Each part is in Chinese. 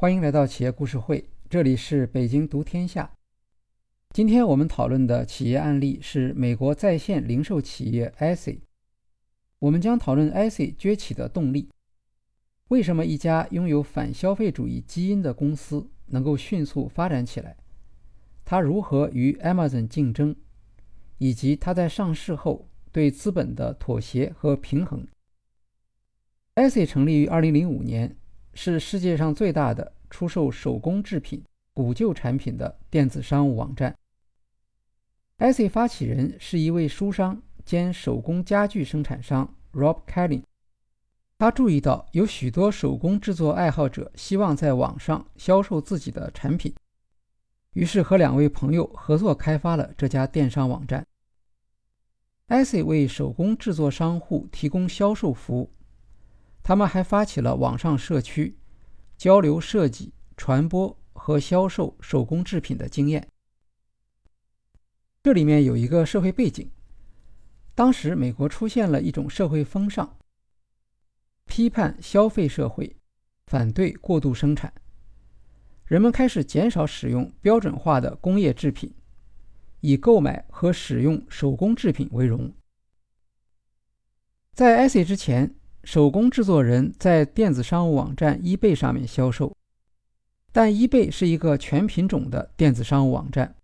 欢迎来到企业故事会，这里是北京读天下。今天我们讨论的企业案例是美国在线零售企业 IC。我们将讨论 IC 崛起的动力，为什么一家拥有反消费主义基因的公司能够迅速发展起来，它如何与 Amazon 竞争，以及它在上市后对资本的妥协和平衡。IC 成立于2005年。是世界上最大的出售手工制品、古旧产品的电子商务网站。IC 发起人是一位书商兼手工家具生产商 Rob Kellin。他注意到有许多手工制作爱好者希望在网上销售自己的产品，于是和两位朋友合作开发了这家电商网站。IC 为手工制作商户提供销售服务。他们还发起了网上社区，交流设计、传播和销售手工制品的经验。这里面有一个社会背景：当时美国出现了一种社会风尚，批判消费社会，反对过度生产，人们开始减少使用标准化的工业制品，以购买和使用手工制品为荣。在 IC 之前。手工制作人在电子商务网站 eBay 上面销售，但 eBay 是一个全品种的电子商务网站，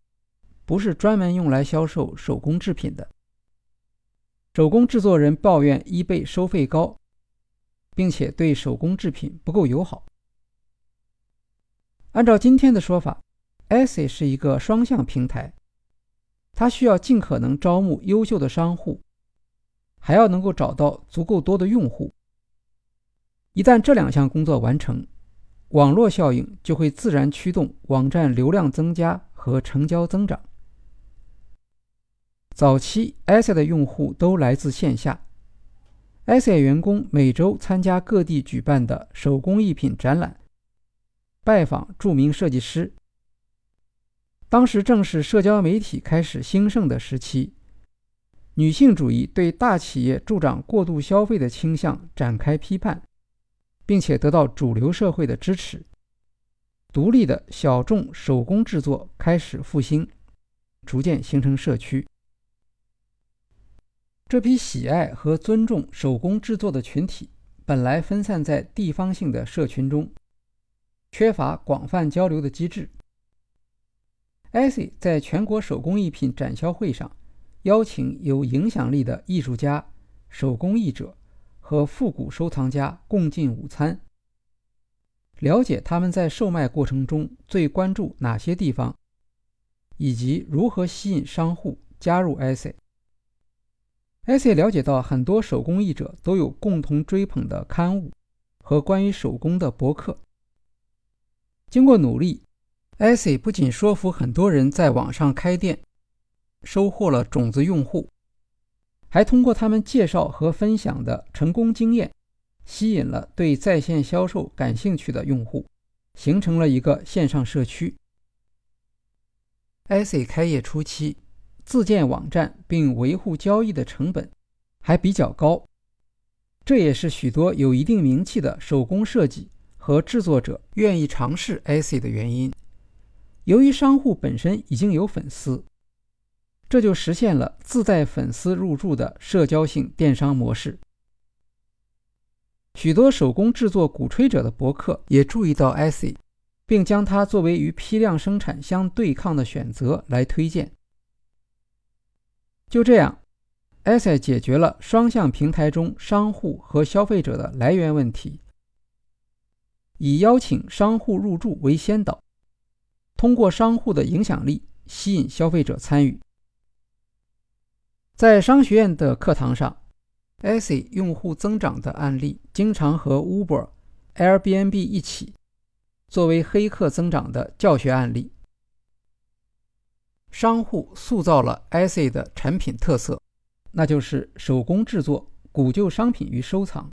不是专门用来销售手工制品的。手工制作人抱怨 eBay 收费高，并且对手工制品不够友好。按照今天的说法，Etsy 是一个双向平台，它需要尽可能招募优秀的商户。还要能够找到足够多的用户。一旦这两项工作完成，网络效应就会自然驱动网站流量增加和成交增长。早期 a s 的用户都来自线下 a s 员工每周参加各地举办的手工艺品展览，拜访著名设计师。当时正是社交媒体开始兴盛的时期。女性主义对大企业助长过度消费的倾向展开批判，并且得到主流社会的支持。独立的小众手工制作开始复兴，逐渐形成社区。这批喜爱和尊重手工制作的群体本来分散在地方性的社群中，缺乏广泛交流的机制。艾 c 在全国手工艺品展销会上。邀请有影响力的艺术家、手工艺者和复古收藏家共进午餐，了解他们在售卖过程中最关注哪些地方，以及如何吸引商户加入 IC。IC 了解到很多手工艺者都有共同追捧的刊物和关于手工的博客。经过努力，IC 不仅说服很多人在网上开店。收获了种子用户，还通过他们介绍和分享的成功经验，吸引了对在线销售感兴趣的用户，形成了一个线上社区。IC 开业初期，自建网站并维护交易的成本还比较高，这也是许多有一定名气的手工设计和制作者愿意尝试 IC 的原因。由于商户本身已经有粉丝。这就实现了自带粉丝入驻的社交性电商模式。许多手工制作鼓吹者的博客也注意到 IC，并将它作为与批量生产相对抗的选择来推荐。就这样，IC 解决了双向平台中商户和消费者的来源问题，以邀请商户入驻为先导，通过商户的影响力吸引消费者参与。在商学院的课堂上，IC 用户增长的案例经常和 Uber、Airbnb 一起作为黑客增长的教学案例。商户塑造了 IC 的产品特色，那就是手工制作、古旧商品与收藏。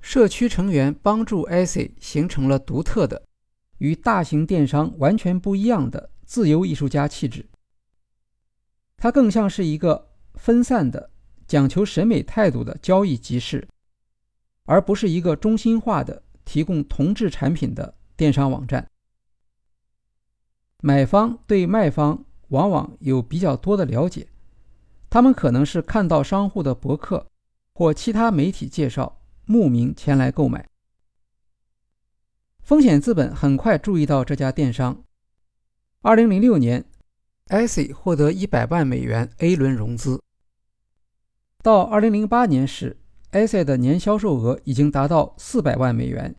社区成员帮助 IC 形成了独特的、与大型电商完全不一样的自由艺术家气质。它更像是一个分散的、讲求审美态度的交易集市，而不是一个中心化的提供同质产品的电商网站。买方对卖方往往有比较多的了解，他们可能是看到商户的博客或其他媒体介绍，慕名前来购买。风险资本很快注意到这家电商。2006年 i 获得100万美元 A 轮融资。到2008年时 a s i 的年销售额已经达到400万美元，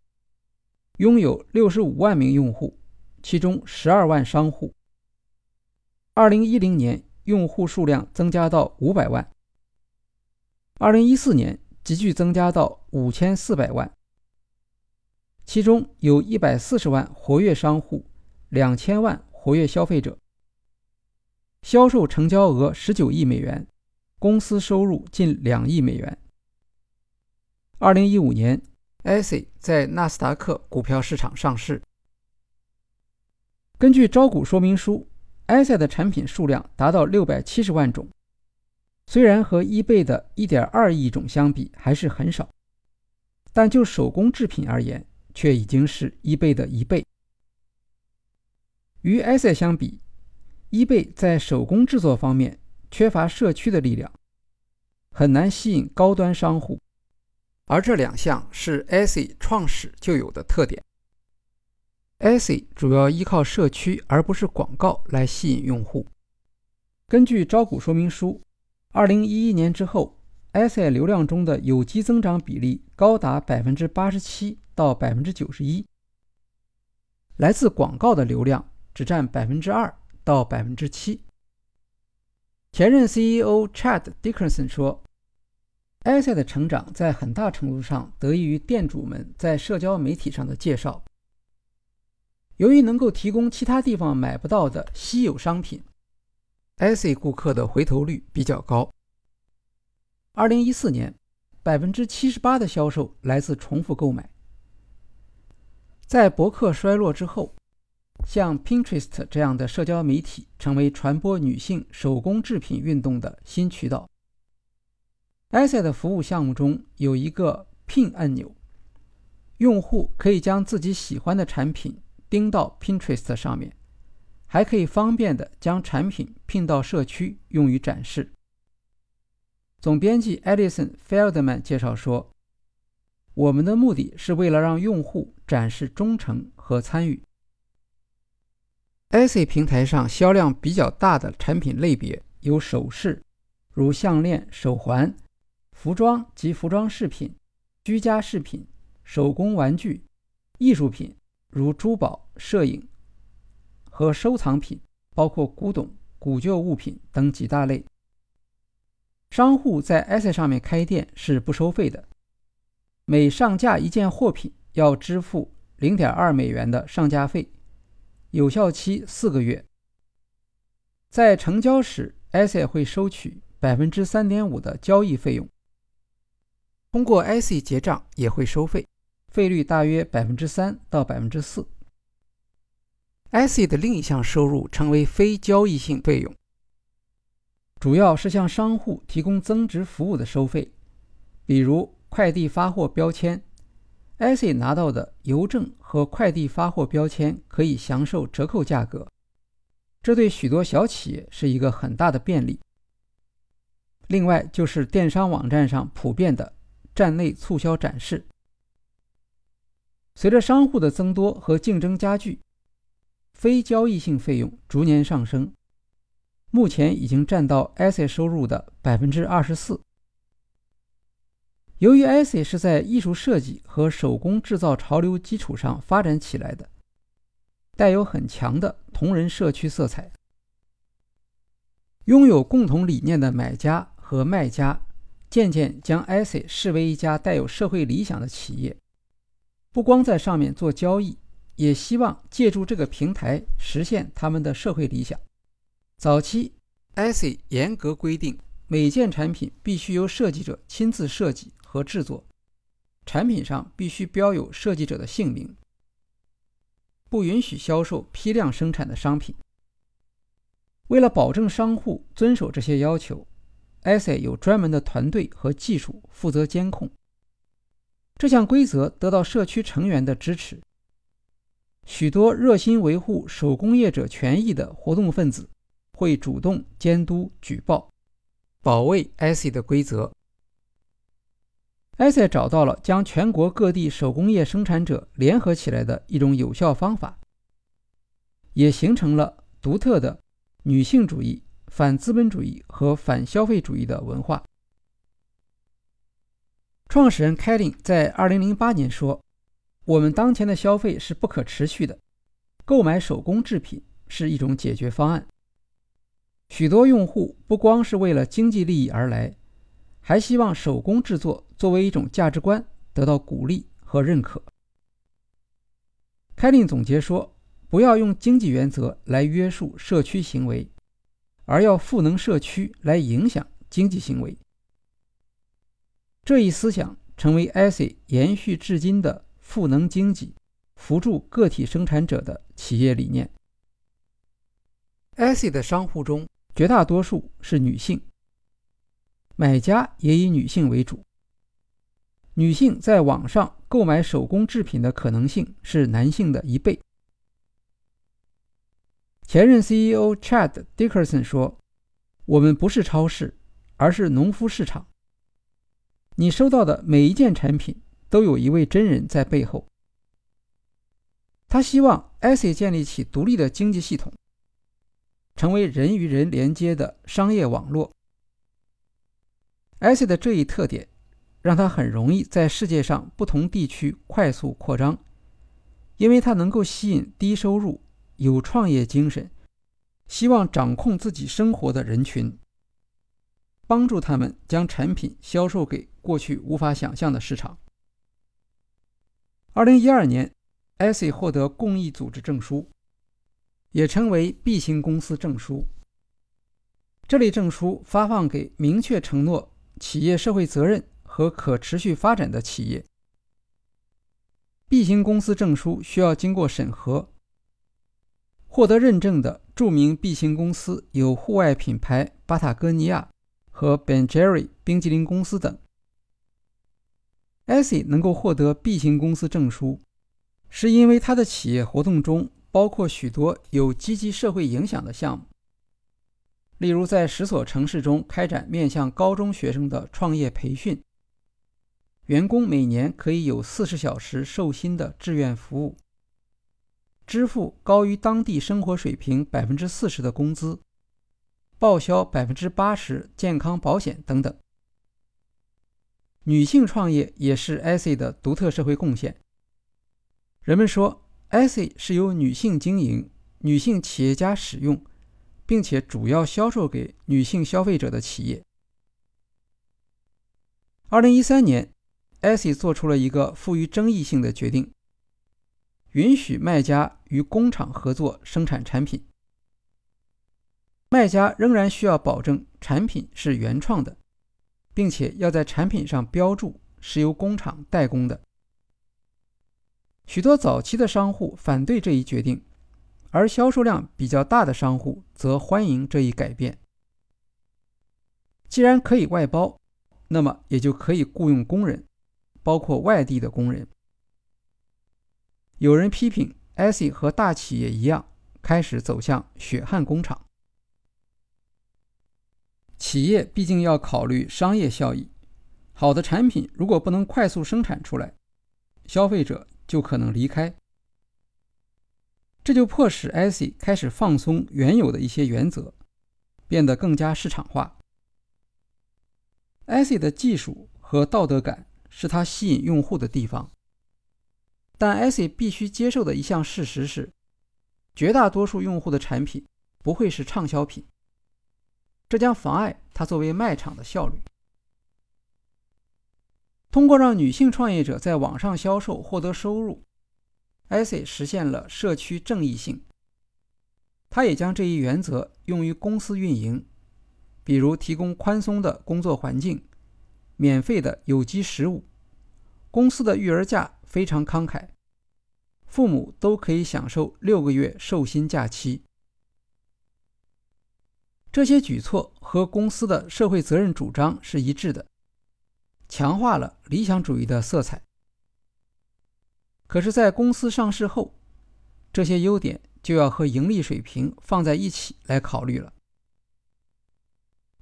拥有65万名用户，其中12万商户。2010年，用户数量增加到500万。2014年，急剧增加到5400万。其中有一百四十万活跃商户，两千万活跃消费者，销售成交额十九亿美元，公司收入近两亿美元。二零一五年 a s i 在纳斯达克股票市场上市。根据招股说明书 a s i 的产品数量达到六百七十万种，虽然和 eBay 的一点二亿种相比还是很少，但就手工制品而言，却已经是 eBay 的一倍。与 Etsy 相比，eBay 在手工制作方面缺乏社区的力量，很难吸引高端商户，而这两项是 Etsy 创始就有的特点。Etsy 主要依靠社区而不是广告来吸引用户。根据招股说明书，2011年之后，Etsy 流量中的有机增长比例高达百分之八十七。到百分之九十一，来自广告的流量只占百分之二到百分之七。前任 CEO Chad Dickerson 说 a s e 的成长在很大程度上得益于店主们在社交媒体上的介绍。由于能够提供其他地方买不到的稀有商品 a s e 顾客的回头率比较高。二零一四年，百分之七十八的销售来自重复购买。在博客衰落之后，像 Pinterest 这样的社交媒体成为传播女性手工制品运动的新渠道。a s e 的服务项目中有一个 Pin 按钮，用户可以将自己喜欢的产品钉到 Pinterest 上面，还可以方便的将产品 Pin 到社区用于展示。总编辑 Edison Feldman 介绍说。我们的目的是为了让用户展示忠诚和参与。iC 平台上销量比较大的产品类别有首饰，如项链、手环；服装及服装饰品；居家饰品；手工玩具；艺术品，如珠宝、摄影和收藏品，包括古董、古旧物品等几大类。商户在 Etsy 上面开店是不收费的。每上架一件货品，要支付零点二美元的上架费，有效期四个月。在成交时，iC 会收取百分之三点五的交易费用。通过 iC 结账也会收费，费率大约百分之三到百分之四。iC 的另一项收入称为非交易性费用，主要是向商户提供增值服务的收费，比如。快递发货标签 a s i 拿到的邮政和快递发货标签可以享受折扣价格，这对许多小企业是一个很大的便利。另外就是电商网站上普遍的站内促销展示。随着商户的增多和竞争加剧，非交易性费用逐年上升，目前已经占到 a s i 收入的百分之二十四。由于 Etsy 是在艺术设计和手工制造潮流基础上发展起来的，带有很强的同人社区色彩。拥有共同理念的买家和卖家渐渐将 Etsy 视为一家带有社会理想的企业，不光在上面做交易，也希望借助这个平台实现他们的社会理想。早期，Etsy 严格规定每件产品必须由设计者亲自设计。和制作产品上必须标有设计者的姓名，不允许销售批量生产的商品。为了保证商户遵守这些要求，Essie 有专门的团队和技术负责监控。这项规则得到社区成员的支持。许多热心维护手工业者权益的活动分子会主动监督、举报、保卫 IC 的规则。埃塞找到了将全国各地手工业生产者联合起来的一种有效方法，也形成了独特的女性主义、反资本主义和反消费主义的文化。创始人凯林在2008年说。我们当前的消费是不可持续的，购买手工制品是一种解决方案。许多用户不光是为了经济利益而来，还希望手工制作作为一种价值观得到鼓励和认可。开林总结说：“不要用经济原则来约束社区行为，而要赋能社区来影响经济行为。”这一思想成为 IC 延续至今的。赋能经济、扶助个体生产者的企业理念。IC 的商户中，绝大多数是女性，买家也以女性为主。女性在网上购买手工制品的可能性是男性的一倍。前任 CEO Chad Dickerson 说：“我们不是超市，而是农夫市场。你收到的每一件产品。”都有一位真人在背后。他希望 Essie 建立起独立的经济系统，成为人与人连接的商业网络。IC 的这一特点，让他很容易在世界上不同地区快速扩张，因为他能够吸引低收入、有创业精神、希望掌控自己生活的人群，帮助他们将产品销售给过去无法想象的市场。二零一二年，IC 获得公益组织证书，也称为 B 型公司证书。这类证书发放给明确承诺企业社会责任和可持续发展的企业。B 型公司证书需要经过审核。获得认证的著名 B 型公司有户外品牌巴塔哥尼亚和 Ben Jerry 冰激凌公司等。IC 能够获得 B 型公司证书，是因为它的企业活动中包括许多有积极社会影响的项目，例如在十所城市中开展面向高中学生的创业培训，员工每年可以有四十小时受薪的志愿服务，支付高于当地生活水平百分之四十的工资，报销百分之八十健康保险等等。女性创业也是 IC 的独特社会贡献。人们说，IC 是由女性经营、女性企业家使用，并且主要销售给女性消费者的企业。二零一三年，IC 做出了一个富于争议性的决定：允许卖家与工厂合作生产产品。卖家仍然需要保证产品是原创的。并且要在产品上标注是由工厂代工的。许多早期的商户反对这一决定，而销售量比较大的商户则欢迎这一改变。既然可以外包，那么也就可以雇佣工人，包括外地的工人。有人批评 IC 和大企业一样，开始走向血汗工厂。企业毕竟要考虑商业效益，好的产品如果不能快速生产出来，消费者就可能离开。这就迫使 IC 开始放松原有的一些原则，变得更加市场化。IC 的技术和道德感是它吸引用户的地方，但 IC 必须接受的一项事实是，绝大多数用户的产品不会是畅销品。这将妨碍它作为卖场的效率。通过让女性创业者在网上销售获得收入，IC 实现了社区正义性。他也将这一原则用于公司运营，比如提供宽松的工作环境、免费的有机食物、公司的育儿假非常慷慨，父母都可以享受六个月寿薪假期。这些举措和公司的社会责任主张是一致的，强化了理想主义的色彩，可是，在公司上市后，这些优点就要和盈利水平放在一起来考虑了。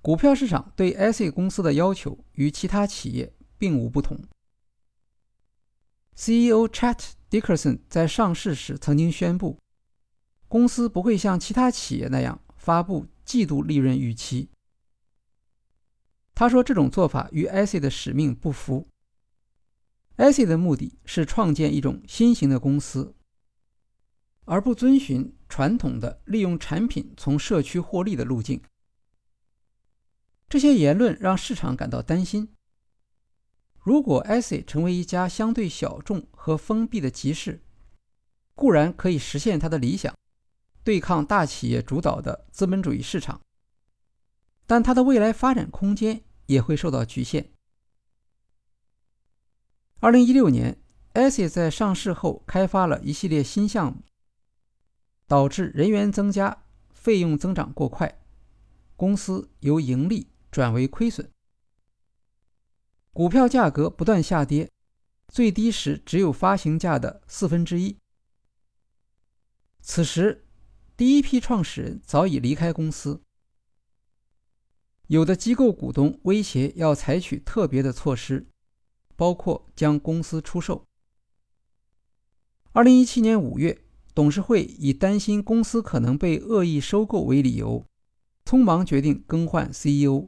股票市场对 ASE 公司的要求与其他企业并无不同。CEO Chat Dickerson 在上市时曾经宣布，公司不会像其他企业那样发布季度利润预期。他说，这种做法与 ASE 的使命不符。ASE 的目的是创建一种新型的公司，而不遵循传统的利用产品从社区获利的路径。这些言论让市场感到担心。如果 ASE 成为一家相对小众和封闭的集市，固然可以实现它的理想，对抗大企业主导的资本主义市场，但它的未来发展空间也会受到局限。二零一六年，ASE 在上市后开发了一系列新项目，导致人员增加、费用增长过快，公司由盈利。转为亏损，股票价格不断下跌，最低时只有发行价的四分之一。此时，第一批创始人早已离开公司，有的机构股东威胁要采取特别的措施，包括将公司出售。二零一七年五月，董事会以担心公司可能被恶意收购为理由，匆忙决定更换 CEO。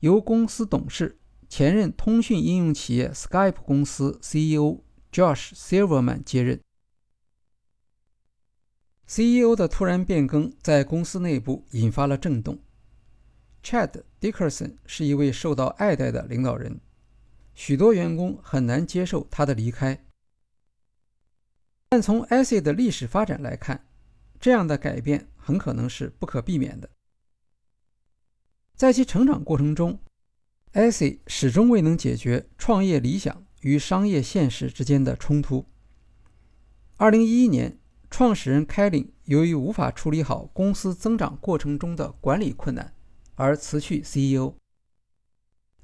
由公司董事、前任通讯应用企业 Skype 公司 CEO Josh Silverman 接任。CEO 的突然变更在公司内部引发了震动。Chad Dickerson 是一位受到爱戴的领导人，许多员工很难接受他的离开。但从 ASE 的历史发展来看，这样的改变很可能是不可避免的。在其成长过程中，ASE 始终未能解决创业理想与商业现实之间的冲突。2011年，创始人凯林由于无法处理好公司增长过程中的管理困难，而辞去 CEO，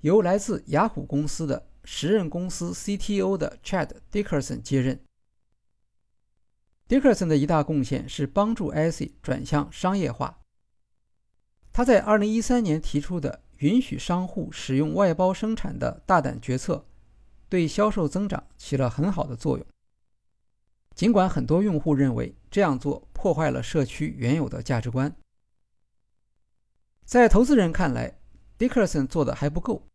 由来自雅虎公司的时任公司 CTO 的 Chad Dickerson 接任。Dickerson 的一大贡献是帮助 ASE 转向商业化。他在2013年提出的允许商户使用外包生产的大胆决策，对销售增长起了很好的作用。尽管很多用户认为这样做破坏了社区原有的价值观，在投资人看来，Dickerson 做的还不够。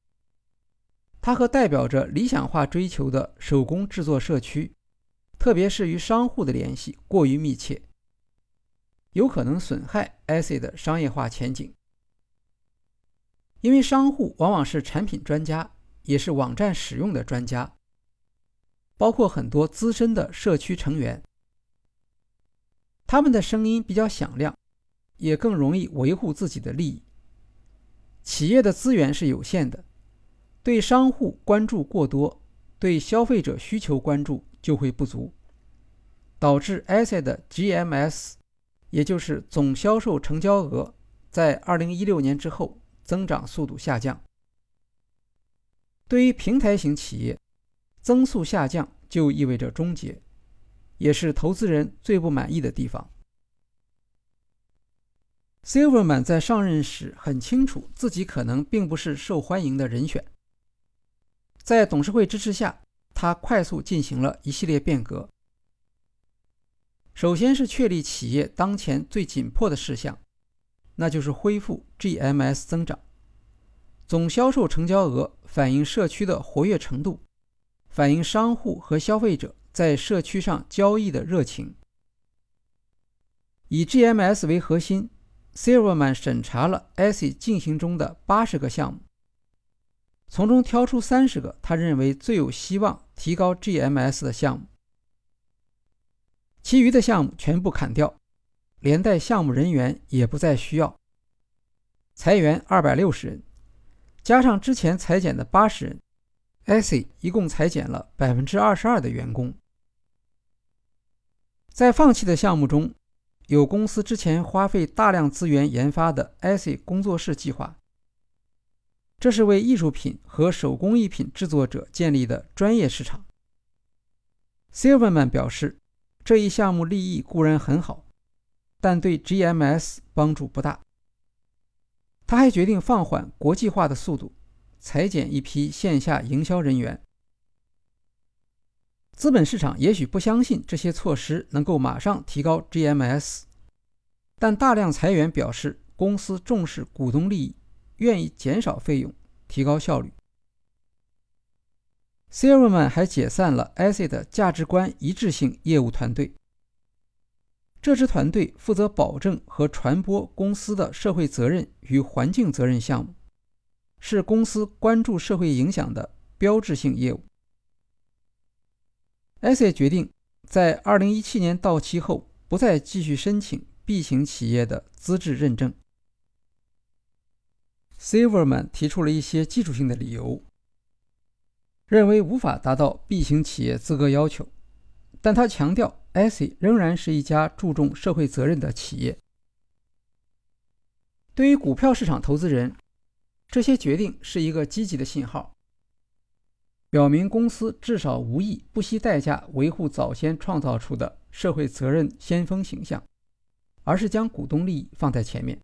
它和代表着理想化追求的手工制作社区，特别是与商户的联系过于密切。有可能损害 ASE 的商业化前景，因为商户往往是产品专家，也是网站使用的专家，包括很多资深的社区成员。他们的声音比较响亮，也更容易维护自己的利益。企业的资源是有限的，对商户关注过多，对消费者需求关注就会不足，导致 ASE 的 GMS。也就是总销售成交额在2016年之后增长速度下降。对于平台型企业，增速下降就意味着终结，也是投资人最不满意的地方。Silverman 在上任时很清楚自己可能并不是受欢迎的人选，在董事会支持下，他快速进行了一系列变革。首先是确立企业当前最紧迫的事项，那就是恢复 GMS 增长。总销售成交额反映社区的活跃程度，反映商户和消费者在社区上交易的热情。以 GMS 为核心，Silverman 审查了 ASE 进行中的八十个项目，从中挑出三十个他认为最有希望提高 GMS 的项目。其余的项目全部砍掉，连带项目人员也不再需要，裁员二百六十人，加上之前裁减的八十人，ASE 一共裁减了百分之二十二的员工。在放弃的项目中，有公司之前花费大量资源研发的 ASE 工作室计划，这是为艺术品和手工艺品制作者建立的专业市场。Silverman 表示，这一项目利益固然很好，但对 GMS 帮助不大。他还决定放缓国际化的速度，裁减一批线下营销人员。资本市场也许不相信这些措施能够马上提高 GMS，但大量裁员表示公司重视股东利益，愿意减少费用，提高效率。Silverman 还解散了 ACID 的价值观一致性业务团队。这支团队负责保证和传播公司的社会责任与环境责任项目，是公司关注社会影响的标志性业务。ACID 决定在2017年到期后不再继续申请 B 型企业的资质认证。Silverman 提出了一些技术性的理由。认为无法达到 B 型企业资格要求，但他强调 ASI 仍然是一家注重社会责任的企业。对于股票市场投资人，这些决定是一个积极的信号，表明公司至少无意不惜代价维护早先创造出的社会责任先锋形象，而是将股东利益放在前面。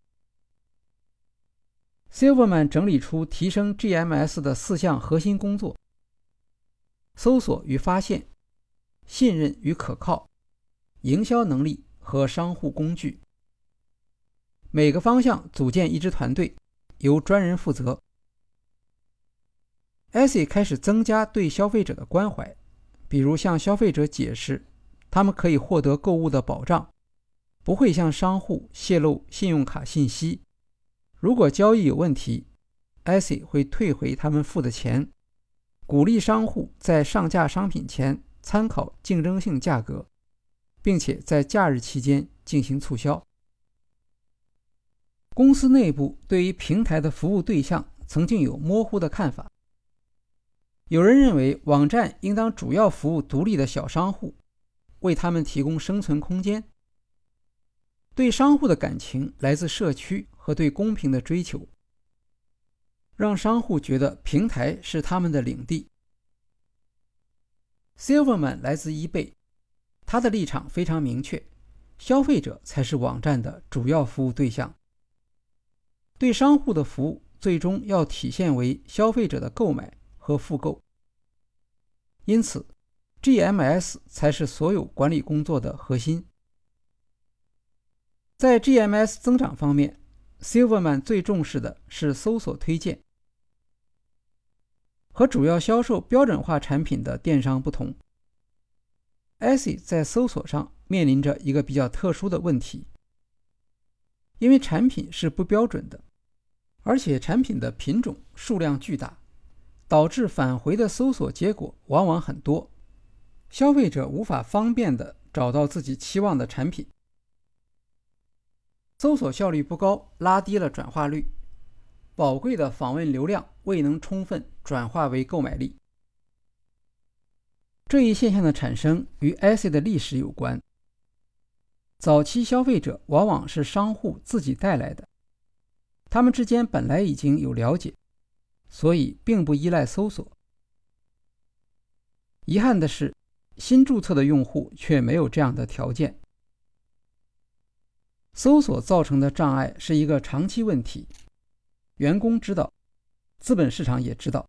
Silverman 整理出提升 GMS 的四项核心工作。搜索与发现、信任与可靠、营销能力和商户工具，每个方向组建一支团队，由专人负责。ASI 开始增加对消费者的关怀，比如向消费者解释，他们可以获得购物的保障，不会向商户泄露信用卡信息。如果交易有问题，ASI 会退回他们付的钱。鼓励商户在上架商品前参考竞争性价格，并且在假日期间进行促销。公司内部对于平台的服务对象曾经有模糊的看法。有人认为网站应当主要服务独立的小商户，为他们提供生存空间。对商户的感情来自社区和对公平的追求。让商户觉得平台是他们的领地。Silverman 来自 eBay，他的立场非常明确：消费者才是网站的主要服务对象。对商户的服务最终要体现为消费者的购买和复购。因此，GMS 才是所有管理工作的核心。在 GMS 增长方面，Silverman 最重视的是搜索推荐。和主要销售标准化产品的电商不同 a s i 在搜索上面临着一个比较特殊的问题，因为产品是不标准的，而且产品的品种数量巨大，导致返回的搜索结果往往很多，消费者无法方便地找到自己期望的产品，搜索效率不高，拉低了转化率。宝贵的访问流量未能充分转化为购买力。这一现象的产生与 ASI 的历史有关。早期消费者往往是商户自己带来的，他们之间本来已经有了解，所以并不依赖搜索。遗憾的是，新注册的用户却没有这样的条件。搜索造成的障碍是一个长期问题。员工知道，资本市场也知道。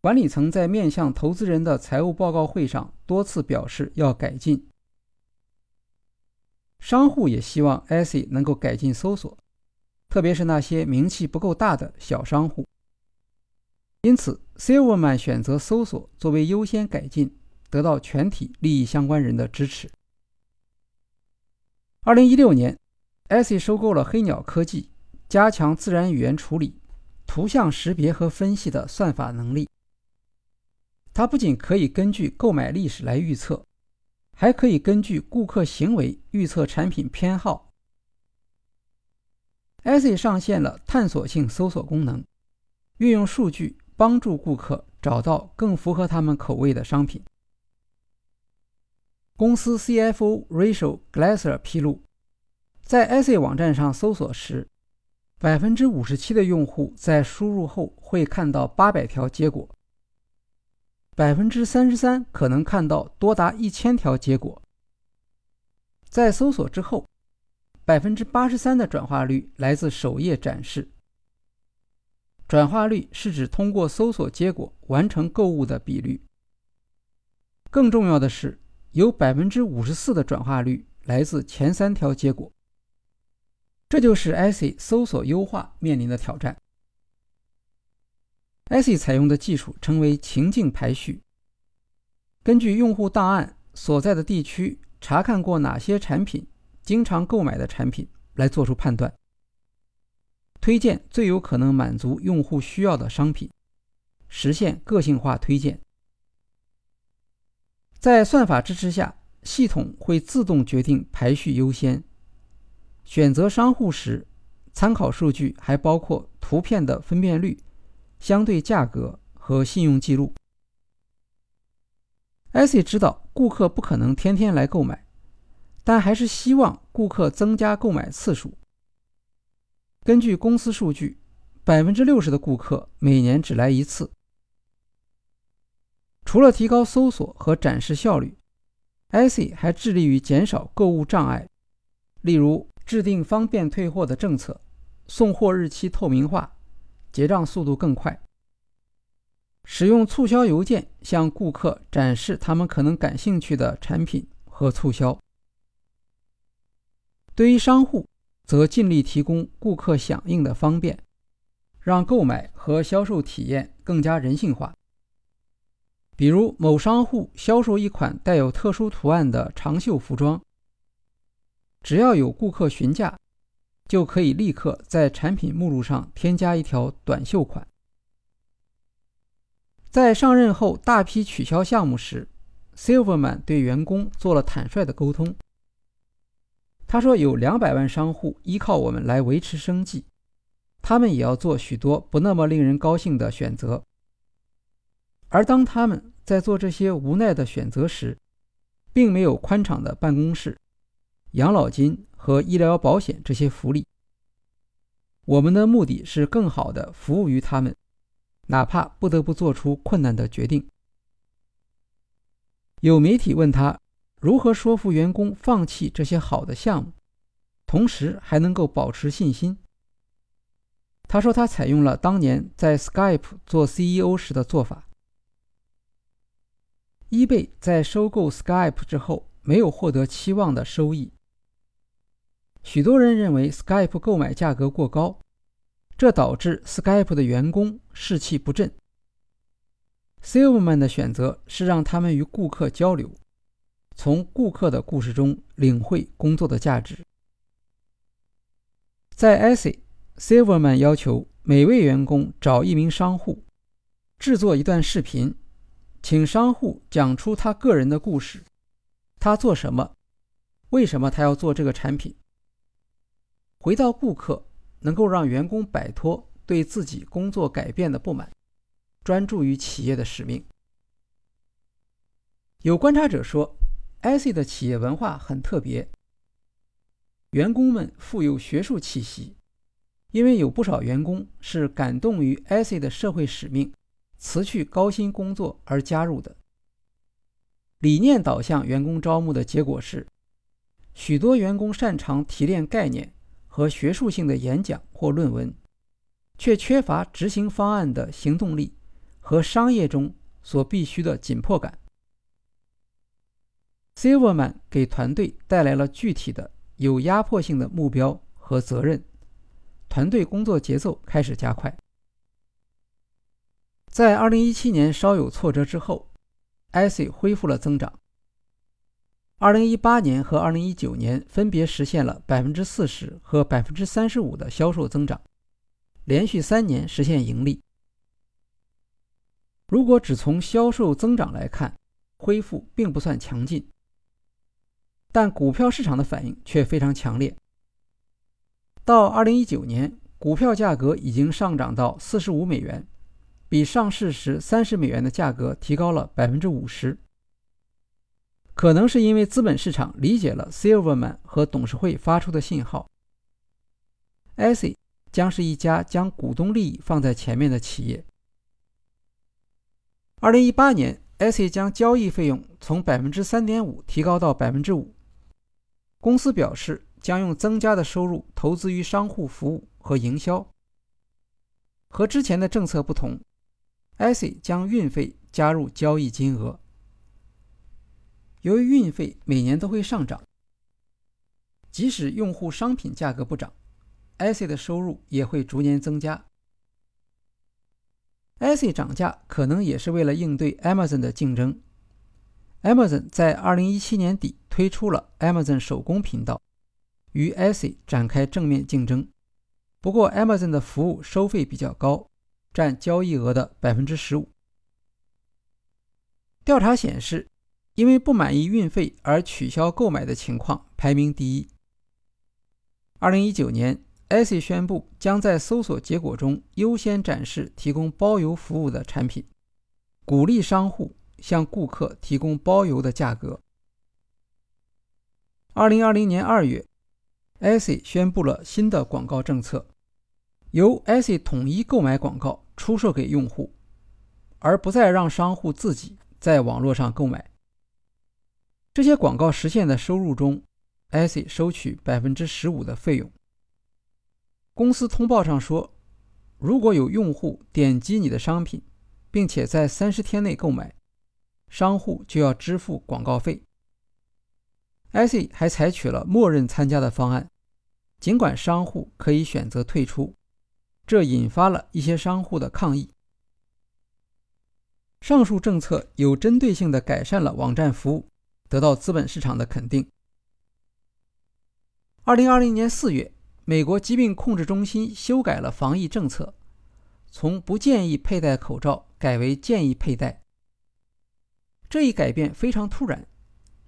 管理层在面向投资人的财务报告会上多次表示要改进。商户也希望 ASI 能够改进搜索，特别是那些名气不够大的小商户。因此，Silverman 选择搜索作为优先改进，得到全体利益相关人的支持。二零一六年，ASI 收购了黑鸟科技。加强自然语言处理、图像识别和分析的算法能力。它不仅可以根据购买历史来预测，还可以根据顾客行为预测产品偏好。ASI 上线了探索性搜索功能，运用数据帮助顾客找到更符合他们口味的商品。公司 CFO Rachel Glasser 披露，在 ASI 网站上搜索时。百分之五十七的用户在输入后会看到八百条结果。百分之三十三可能看到多达一千条结果。在搜索之后，百分之八十三的转化率来自首页展示。转化率是指通过搜索结果完成购物的比率。更重要的是，有百分之五十四的转化率来自前三条结果。这就是 IC 搜索优化面临的挑战。IC 采用的技术称为情境排序，根据用户档案所在的地区查看过哪些产品、经常购买的产品来做出判断，推荐最有可能满足用户需要的商品，实现个性化推荐。在算法支持下，系统会自动决定排序优先。选择商户时，参考数据还包括图片的分辨率、相对价格和信用记录。IC 知道顾客不可能天天来购买，但还是希望顾客增加购买次数。根据公司数据，百分之六十的顾客每年只来一次。除了提高搜索和展示效率，IC 还致力于减少购物障碍，例如制定方便退货的政策、送货日期透明化、结账速度更快、使用促销邮件向顾客展示他们可能感兴趣的产品和促销。对于商户，则尽力提供顾客响应的方便，让购买和销售体验更加人性化。比如，某商户销售一款带有特殊图案的长袖服装，只要有顾客询价，就可以立刻在产品目录上添加一条短袖款。在上任后大批取消项目时，Silverman 对员工做了坦率的沟通。他说：“有两百万商户依靠我们来维持生计，他们也要做许多不那么令人高兴的选择。”而当他们在做这些无奈的选择时，并没有宽敞的办公室、养老金和医疗保险这些福利。我们的目的是更好地服务于他们，哪怕不得不做出困难的决定。有媒体问他如何说服员工放弃这些好的项目，同时还能够保持信心。他说他采用了当年在 Skype 做 CEO 时的做法。eBay 在收购 Skype 之后没有获得期望的收益。许多人认为 Skype 购买价格过高，这导致 Skype 的员工士气不振。Silverman 的选择是让他们与顾客交流，从顾客的故事中领会工作的价值。在 e s s y Silverman 要求每位员工找一名商户，制作一段视频。请商户讲出他个人的故事，他做什么，为什么他要做这个产品。回到顾客，能够让员工摆脱对自己工作改变的不满，专注于企业的使命。有观察者说，IC 的企业文化很特别，员工们富有学术气息，因为有不少员工是感动于 IC 的社会使命。辞去高薪工作而加入的理念导向员工招募的结果是，许多员工擅长提炼概念和学术性的演讲或论文，却缺乏执行方案的行动力和商业中所必须的紧迫感。Silverman 给团队带来了具体的、有压迫性的目标和责任，团队工作节奏开始加快。在2017年稍有挫折之后，IC 恢复了增长。2018年和2019年分别实现了40%和35%的销售增长，连续三年实现盈利。如果只从销售增长来看，恢复并不算强劲，但股票市场的反应却非常强烈。到2019年，股票价格已经上涨到45美元。比上市时三十美元的价格提高了百分之五十，可能是因为资本市场理解了 Silverman 和董事会发出的信号。IC 将是一家将股东利益放在前面的企业。二零一八年，IC 将交易费用从百分之三点五提高到百分之五。公司表示将用增加的收入投资于商户服务和营销。和之前的政策不同，IC 将运费加入交易金额。由于运费每年都会上涨，即使用户商品价格不涨，IC 的收入也会逐年增加。IC 涨价可能也是为了应对 Amazon 的竞争。Amazon 在2017年底推出了 Amazon 手工频道，与 IC 展开正面竞争。不过，Amazon 的服务收费比较高，占交易额的百分之十五。调查显示。因为不满意运费而取消购买的情况排名第一。二零一九年，IC 宣布将在搜索结果中优先展示提供包邮服务的产品，鼓励商户向顾客提供包邮的价格。二零二零年二月，IC 宣布了新的广告政策，由 IC 统一购买广告出售给用户，而不再让商户自己在网络上购买。这些广告实现的收入中，IC 收取百分之十五的费用。公司通报上说，如果有用户点击你的商品，并且在三十天内购买，商户就要支付广告费。IC 还采取了默认参加的方案，尽管商户可以选择退出，这引发了一些商户的抗议。上述政策有针对性地改善了网站服务。得到资本市场的肯定。二零二零年四月，美国疾病控制中心修改了防疫政策，从不建议佩戴口罩改为建议佩戴。这一改变非常突然，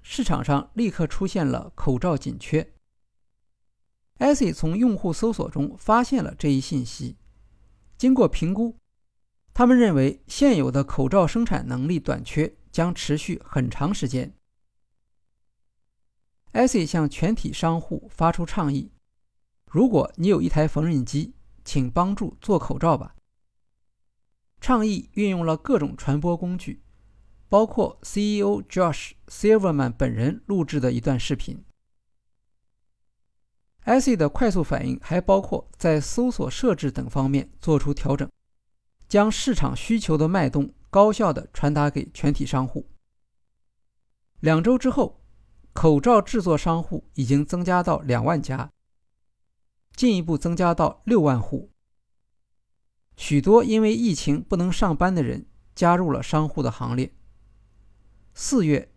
市场上立刻出现了口罩紧缺。IC 从用户搜索中发现了这一信息，经过评估，他们认为现有的口罩生产能力短缺将持续很长时间。IC 向全体商户发出倡议：如果你有一台缝纫机，请帮助做口罩吧。倡议运用了各种传播工具，包括 CEO Josh Silverman 本人录制的一段视频。IC 的快速反应还包括在搜索设置等方面做出调整，将市场需求的脉动高效地传达给全体商户。两周之后。口罩制作商户已经增加到两万家，进一步增加到六万户。许多因为疫情不能上班的人加入了商户的行列。四月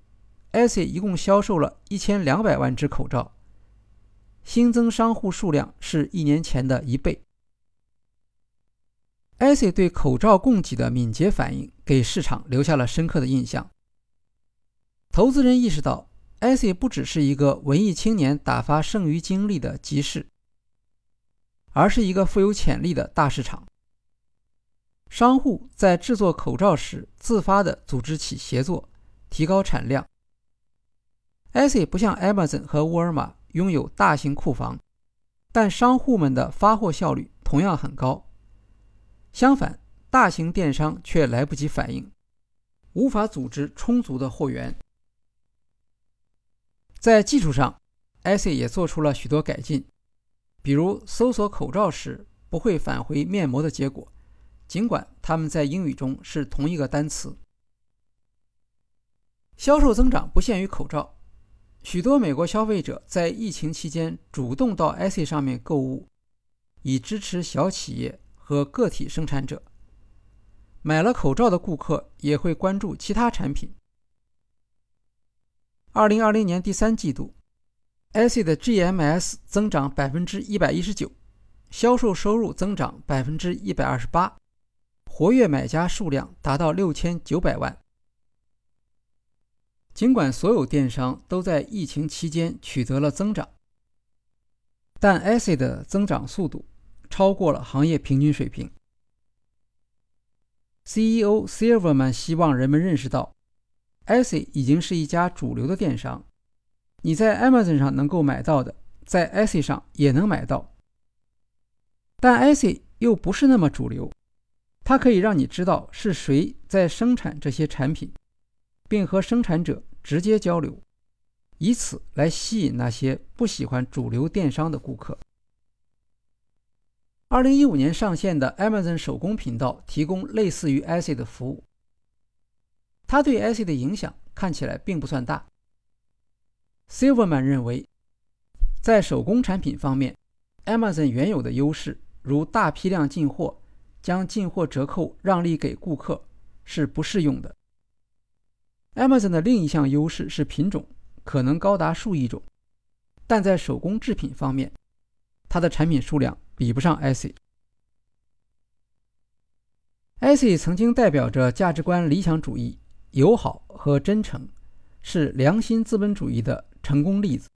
，IC 一共销售了一千两百万只口罩，新增商户数量是一年前的一倍。IC 对口罩供给的敏捷反应给市场留下了深刻的印象。投资人意识到。IC 不只是一个文艺青年打发剩余精力的集市，而是一个富有潜力的大市场。商户在制作口罩时自发地组织起协作，提高产量。IC 不像 Amazon 和沃尔玛拥有大型库房，但商户们的发货效率同样很高。相反，大型电商却来不及反应，无法组织充足的货源。在技术上，IC 也做出了许多改进，比如搜索口罩时不会返回面膜的结果，尽管它们在英语中是同一个单词。销售增长不限于口罩，许多美国消费者在疫情期间主动到 IC 上面购物，以支持小企业和个体生产者。买了口罩的顾客也会关注其他产品。二零二零年第三季度，IC 的 GMS 增长百分之一百一十九，销售收入增长百分之一百二十八，活跃买家数量达到六千九百万。尽管所有电商都在疫情期间取得了增长，但 ASI 的增长速度超过了行业平均水平。CEO Silverman 希望人们认识到。，ASI 已经是一家主流的电商，你在 Amazon 上能够买到的，在 ASI 上也能买到。但 ASI 又不是那么主流，它可以让你知道是谁在生产这些产品，并和生产者直接交流，以此来吸引那些不喜欢主流电商的顾客。二零一五年上线的 Amazon 手工频道提供类似于 IC 的服务，它对 IC 的影响看起来并不算大。Silverman 认为，在手工产品方面，Amazon 原有的优势，如大批量进货、将进货折扣让利给顾客，是不适用的。Amazon 的另一项优势是品种，可能高达数亿种，但在手工制品方面，它的产品数量比不上 IC。IC 曾经代表着价值观理想主义、友好和真诚，是良心资本主义的。成功例子。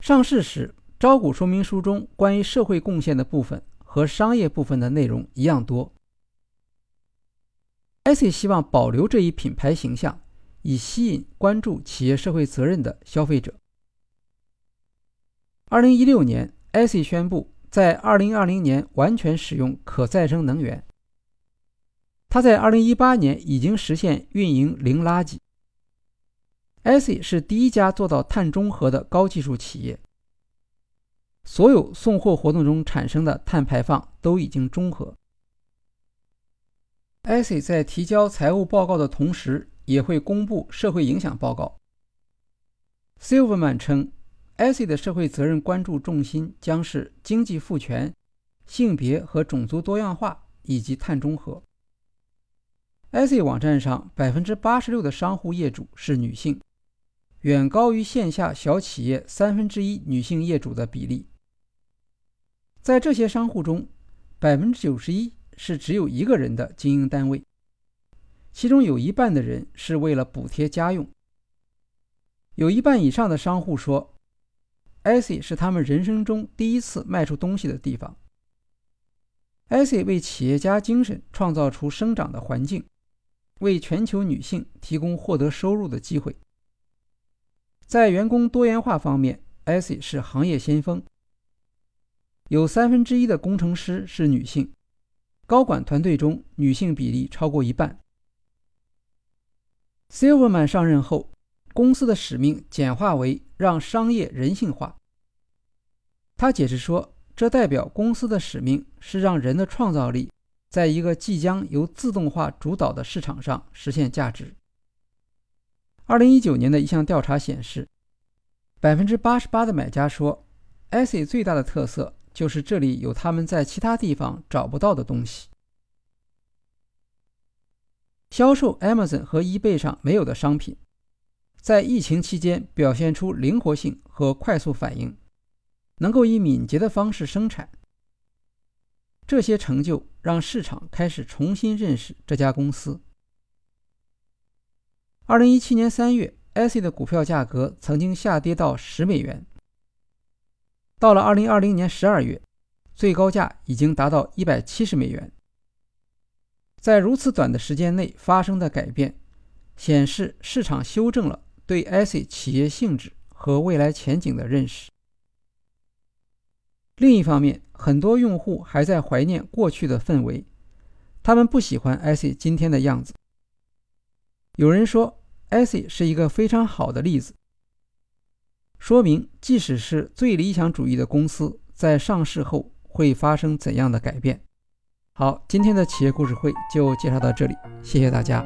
上市时，招股说明书中关于社会贡献的部分和商业部分的内容一样多。IC 希望保留这一品牌形象，以吸引关注企业社会责任的消费者。二零一六年，IC 宣布在二零二零年完全使用可再生能源。它在二零一八年已经实现运营零垃圾。IC 是第一家做到碳中和的高技术企业。所有送货活动中产生的碳排放都已经中和。IC 在提交财务报告的同时，也会公布社会影响报告。Silverman 称，IC 的社会责任关注重心将是经济赋权、性别和种族多样化以及碳中和。IC 网站上百分之八十六的商户业主是女性。远高于线下小企业三分之一女性业主的比例。在这些商户中，百分之九十一是只有一个人的经营单位，其中有一半的人是为了补贴家用。有一半以上的商户说，IC 是他们人生中第一次卖出东西的地方。IC 为企业家精神创造出生长的环境，为全球女性提供获得收入的机会。在员工多元化方面，IC 是行业先锋。有三分之一的工程师是女性，高管团队中女性比例超过一半。Silverman 上任后，公司的使命简化为让商业人性化。他解释说，这代表公司的使命是让人的创造力在一个即将由自动化主导的市场上实现价值。二零一九年的一项调查显示，百分之八十八的买家说，IC 最大的特色就是这里有他们在其他地方找不到的东西。销售 Amazon 和 eBay 上没有的商品，在疫情期间表现出灵活性和快速反应，能够以敏捷的方式生产。这些成就让市场开始重新认识这家公司。二零一七年三月，IC 的股票价格曾经下跌到十美元。到了二零二零年十二月，最高价已经达到一百七十美元。在如此短的时间内发生的改变，显示市场修正了对 IC 企业性质和未来前景的认识。另一方面，很多用户还在怀念过去的氛围，他们不喜欢 IC 今天的样子。有人说。IC 是一个非常好的例子，说明即使是最理想主义的公司在上市后会发生怎样的改变。好，今天的企业故事会就介绍到这里，谢谢大家。